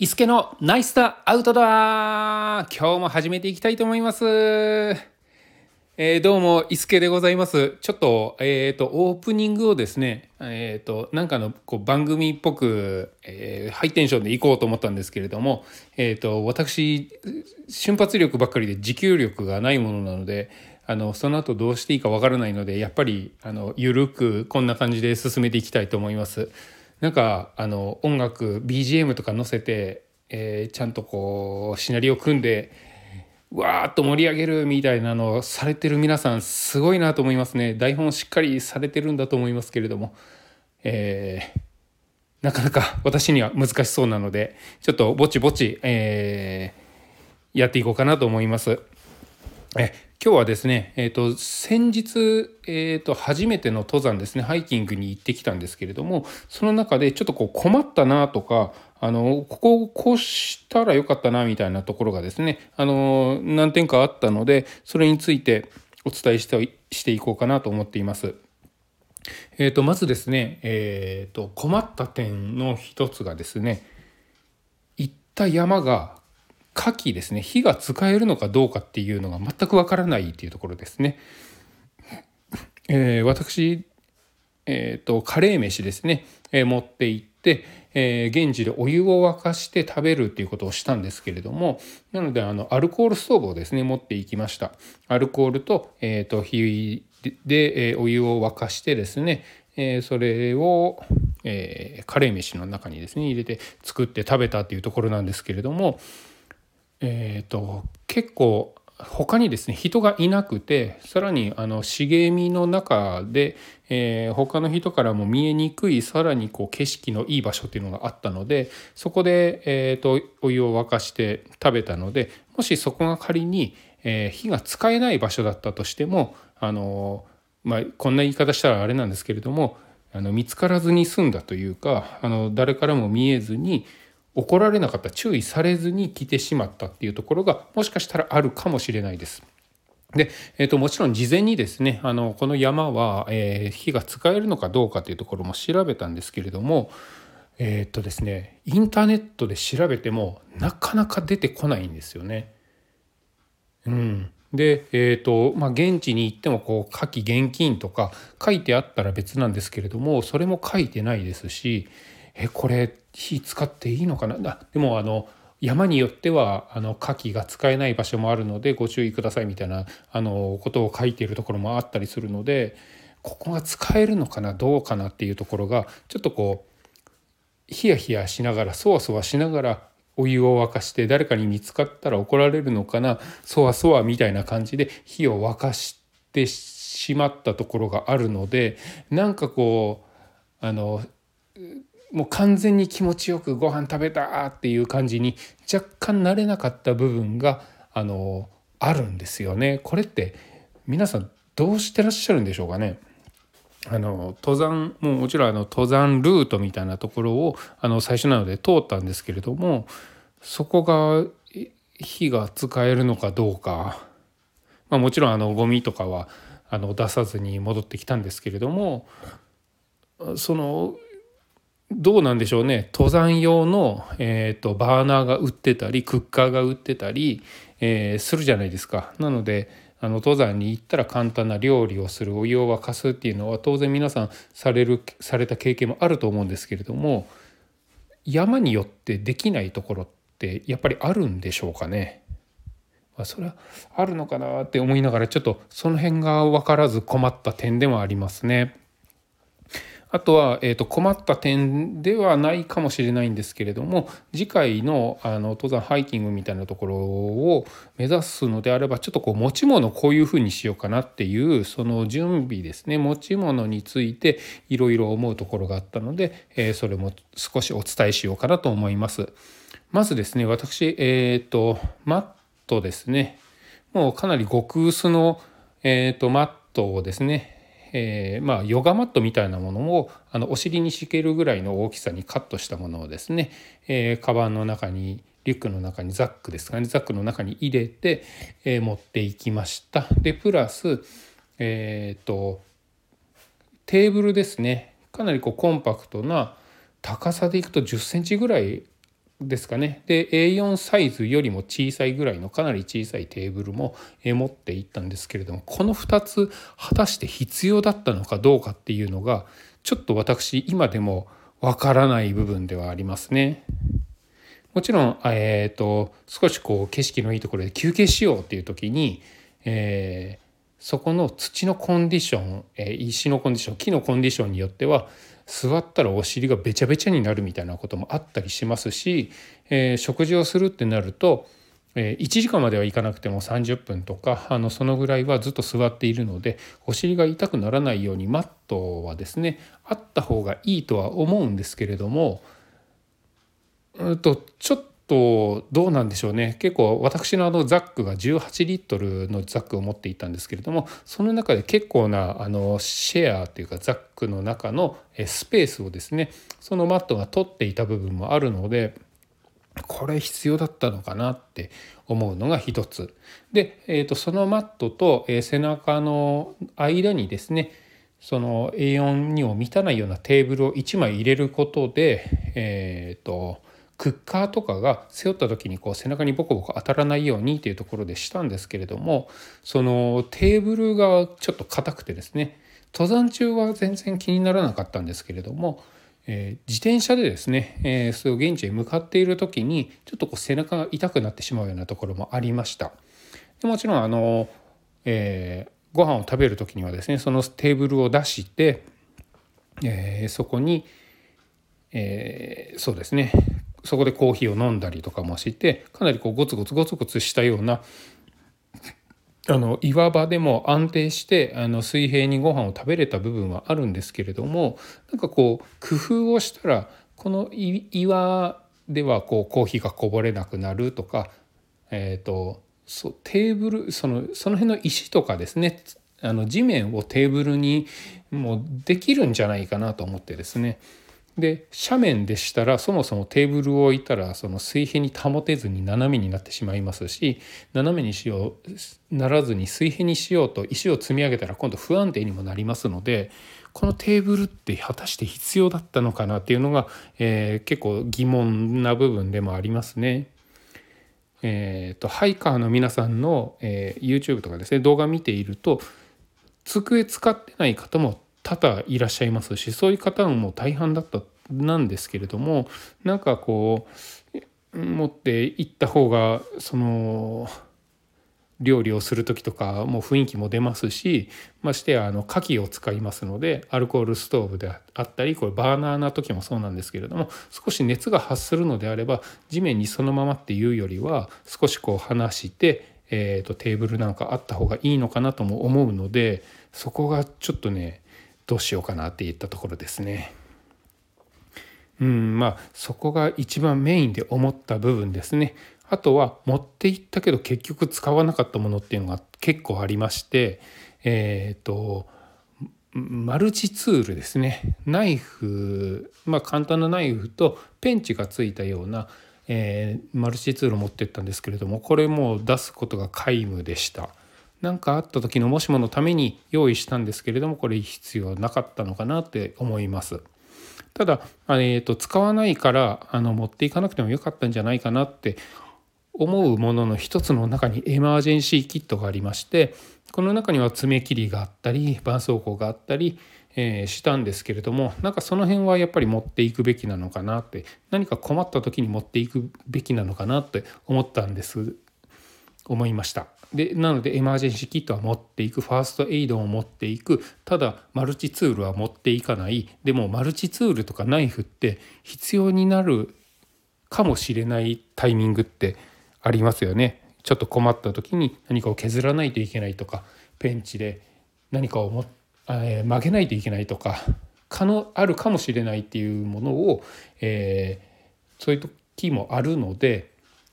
伊助のナイスタアウトドア今日も始めていきたいと思います。えー、どうも、伊助でございます。ちょっと、えっ、ー、と、オープニングをですね、えっ、ー、と、なんかのこう番組っぽく、えー、ハイテンションでいこうと思ったんですけれども、えっ、と、私、瞬発力ばっかりで持久力がないものなので、あの、その後どうしていいかわからないので、やっぱり、あの、ゆるくこんな感じで進めていきたいと思います。なんかあの音楽 BGM とか載せて、えー、ちゃんとこうシナリオ組んでわーっと盛り上げるみたいなのをされてる皆さんすごいなと思いますね台本しっかりされてるんだと思いますけれども、えー、なかなか 私には難しそうなのでちょっとぼちぼち、えー、やっていこうかなと思います。え今日はですね、えーと、先日、えーと、初めての登山ですねハイキングに行ってきたんですけれどもその中でちょっとこう困ったなとかあのここをこうしたらよかったなみたいなところがですねあの何点かあったのでそれについてお伝えしてしていこうかなと思っています。えーと、まずですね、えーと困った点の一つがですね行った山が火器ですね。火が使えるのかどうかっていうのが全くわからないっていうところですね。えー、私、えーと、カレー飯ですね、えー、持って行って、えー、現地でお湯を沸かして食べるっていうことをしたんですけれどもなのであのアルコールストーブをですね持っていきました。アルコールと,、えーと、火で、え、お湯を沸かしてですね、え、それを、えー、カレー飯の中にですね入れて作って食べたっていうところなんですけれどもえーと、結構他にですね人がいなくてさらにあの茂みの中で、えー、他の人からも見えにくいさらにこう景色のいい場所っていうのがあったのでそこで、えーと、お湯を沸かして食べたのでもしそこが仮に、えー、火が使えない場所だったとしてもあの、まあ、こんな言い方したらあれなんですけれどもあの見つからずに済んだというかあの誰からも見えずに怒られなかった注意されずに来てしまったっていうところがもしかしたらあるかもしれないです。で、えーと、もちろん事前にですねあのこの山は、えー、火が使えるのかどうかというところも調べたんですけれどもえっ、ー、とですねインターネットで調べてもなかなか出てこないんですよね。うん、で、えーとまあ、現地に行ってもこう火器現金とか書いてあったら別なんですけれどもそれも書いてないですしえこれ火使っていいのかな？あでもあの山によってはあの火器が使えない場所もあるのでご注意くださいみたいなあのことを書いているところもあったりするのでここが使えるのかなどうかなっていうところがちょっとこうヒヤヒヤしながらそわそわしながらお湯を沸かして誰かに見つかったら怒られるのかなそわそわみたいな感じで火を沸かしてしまったところがあるのでなんかこうあのもう完全に気持ちよくご飯食べたっていう感じに若干慣れなかった部分があのあるんですよね。これって皆さんどうしてらっしゃるんでしょうかね？あの登山ももちろんあの登山ルートみたいなところをあの最初なので通ったんですけれどもそこが火が使えるのかどうか、まあ、もちろんあのゴミとかはあの出さずに戻ってきたんですけれどもそのどうなんでしょうね登山用の、えーと、バーナーが売ってたりクッカーが売ってたり、えー、するじゃないですか。なのであの登山に行ったら簡単な料理をするお湯を沸かすっていうのは当然皆さんされるされた経験もあると思うんですけれども山によってできないところってやっぱりあるんでしょうかね。まあ、それはあるのかなって思いながらちょっとその辺が分からず困った点でもありますね。あとは、えーと、困った点ではないかもしれないんですけれども次回のあの登山ハイキングみたいなところを目指すのであればちょっとこう持ち物こういうふうにしようかなっていうその準備ですね持ち物についていろいろ思うところがあったので、えー、それも少しお伝えしようかなと思います。まずですね私、えーと、マットですねもうかなり極薄の、えーとマットをですねえー、まあヨガマットみたいなものをあのお尻に敷けるぐらいの大きさにカットしたものをですね、えー、カバンの中にリュックの中にザックですかね。ザックの中に入れて、えー、持っていきました。でプラスえっ、ー、とテーブルですね。かなりこうコンパクトな高さでいくと10センチぐらいですかねで A4 サイズよりも小さいぐらいのかなり小さいテーブルも持っていったんですけれどもこの2つ果たして必要だったのかどうかっていうのがちょっと私今でもわからない部分ではありますね。もちろん、えーと、少しこう景色のいいところで休憩しようっていう時に、えー、そこの土のコンディション、えー、石のコンディション木のコンディションによっては座ったらお尻がべちゃべちゃになるみたいなこともあったりしますし、えー、食事をするってなると、えー、1時間まではいかなくても30分とかあのそのぐらいはずっと座っているのでお尻が痛くならないようにマットはですねあった方がいいとは思うんですけれどもうんとちょっとどうなんでしょうね。結構私のあのザックが18リットルのザックを持っていたんですけれどもその中で結構なあのシェアというかザックの中のスペースをですねそのマットが取っていた部分もあるのでこれ必要だったのかなって思うのが一つ。で、えー、とそのマットと、背中の間にですねその A4 にも満たないようなテーブルを1枚入れることでえっ、ー、とクッカーとかが背負った時にこう背中にボコボコ当たらないようにっていうところでしたんですけれどもそのテーブルがちょっと硬くてですね登山中は全然気にならなかったんですけれども、えー、自転車でですね、えー、そ現地へ向かっている時にちょっとこう背中が痛くなってしまうようなところもありました。でもちろんあの、えー、ご飯を食べる時にはですねそのテーブルを出して、えー、そこに、えー、そうですねそこでコーヒーを飲んだりとかもしてかなりこうゴツゴツゴツゴツしたような あの岩場でも安定してあの水平にご飯を食べれた部分はあるんですけれどもなんかこう工夫をしたらこの岩ではこうコーヒーがこぼれなくなるとか、えーと、そテーブルそのその辺の石とかですねあの地面をテーブルにもうできるんじゃないかなと思ってですね。で斜面でしたらそもそもテーブルを置いたらその水平に保てずに斜めになってしまいますし斜めにしようならずに水平にしようと石を積み上げたら今度不安定にもなりますのでこのテーブルって果たして必要だったのかなっていうのが、えー、結構疑問な部分でもありますね。えーと、ハイカーの皆さんの、えー、YouTube とかですね動画見ていると机使ってない方も多々いらっしゃいますしそういう方も大半だったなんですけれどもなんかこう持っていった方がその料理をする時とかも雰囲気も出ますしましてやあの火器を使いますのでアルコールストーブであったりこれバーナーな時もそうなんですけれども少し熱が発するのであれば地面にそのままっていうよりは少しこう離して、えーと、テーブルなんかあった方がいいのかなとも思うのでそこがちょっとねどうしようかなっていったところですね。うんまあそこが一番メインで思った部分ですね。あとは持っていったけど結局使わなかったものっていうのが結構ありましてえっ、ー、とマルチツールですねナイフまあ簡単なナイフとペンチがついたような、えー、マルチツールを持ってったんですけれどもこれも出すことが皆無でした。何かあった時のもしものために用意したんですけれどもこれ必要なかったのかなって思います。ただ、えーと、使わないからあの持っていかなくてもよかったんじゃないかなって思うものの一つの中にエマージェンシーキットがありましてこの中には爪切りがあったり絆創膏があったり、えー、したんですけれどもなんかその辺はやっぱり持っていくべきなのかなって何か困った時に持っていくべきなのかなって思ったんです思いました。でなのでエマージェンシーキットは持っていくファーストエイドを持っていくただマルチツールは持っていかないでもマルチツールとかナイフって必要になるかもしれないタイミングってありますよね。ちょっと困った時に何かを削らないといけないとかペンチで何かをも、えー、曲げないといけないとか可能あるかもしれないっていうものを、えー、そういう時もあるので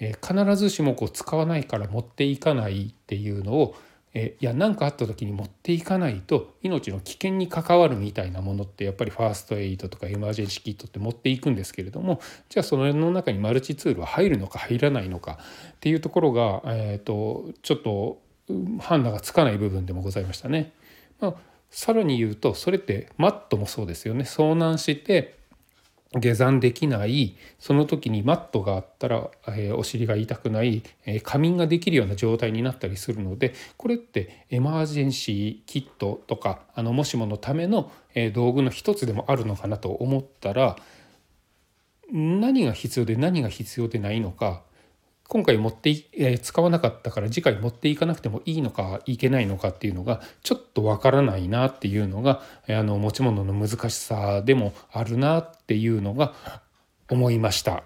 え、必ずしもこう使わないから持っていかないっていうのを、え、いや何かあった時に持っていかないと命の危険に関わるみたいなものってやっぱりファーストエイドとかエマージェンシーキットって持っていくんですけれどもじゃあそのの中にマルチツールは入るのか入らないのかっていうところが、えーと、ちょっと判断がつかない部分でもございましたね。まあ、さらに言うとそれってマットもそうですよね遭難して下山できないその時にマットがあったら、えー、お尻が痛くない、えー、仮眠ができるような状態になったりするのでこれってエマージェンシーキットとかあのもしものための、えー、道具の一つでもあるのかなと思ったら何が必要で何が必要でないのか今回持ってえー、使わなかったから次回持っていかなくてもいいのかいけないのかっていうのがちょっとわからないなっていうのがあの持ち物の難しさでもあるなっていうのが思いました。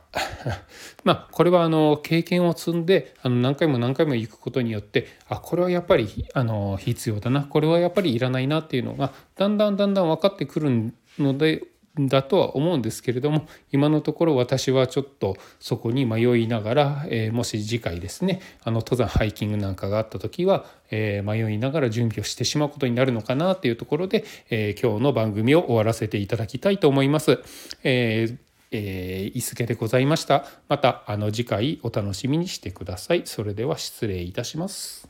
まあこれはあの経験を積んであの何回も何回も行くことによってあこれはやっぱりあの必要だなこれはやっぱりいらないなっていうのがだんだんだんだん分かってくるのでだとは思うんですけれども今のところ私はちょっとそこに迷いながら、えー、もし次回ですねあの登山ハイキングなんかがあった時は、えー、迷いながら準備をしてしまうことになるのかなというところで、えー、今日の番組を終わらせていただきたいと思います。ええー、伊助でございました。またあの次回お楽しみにしてください。それでは失礼いたします。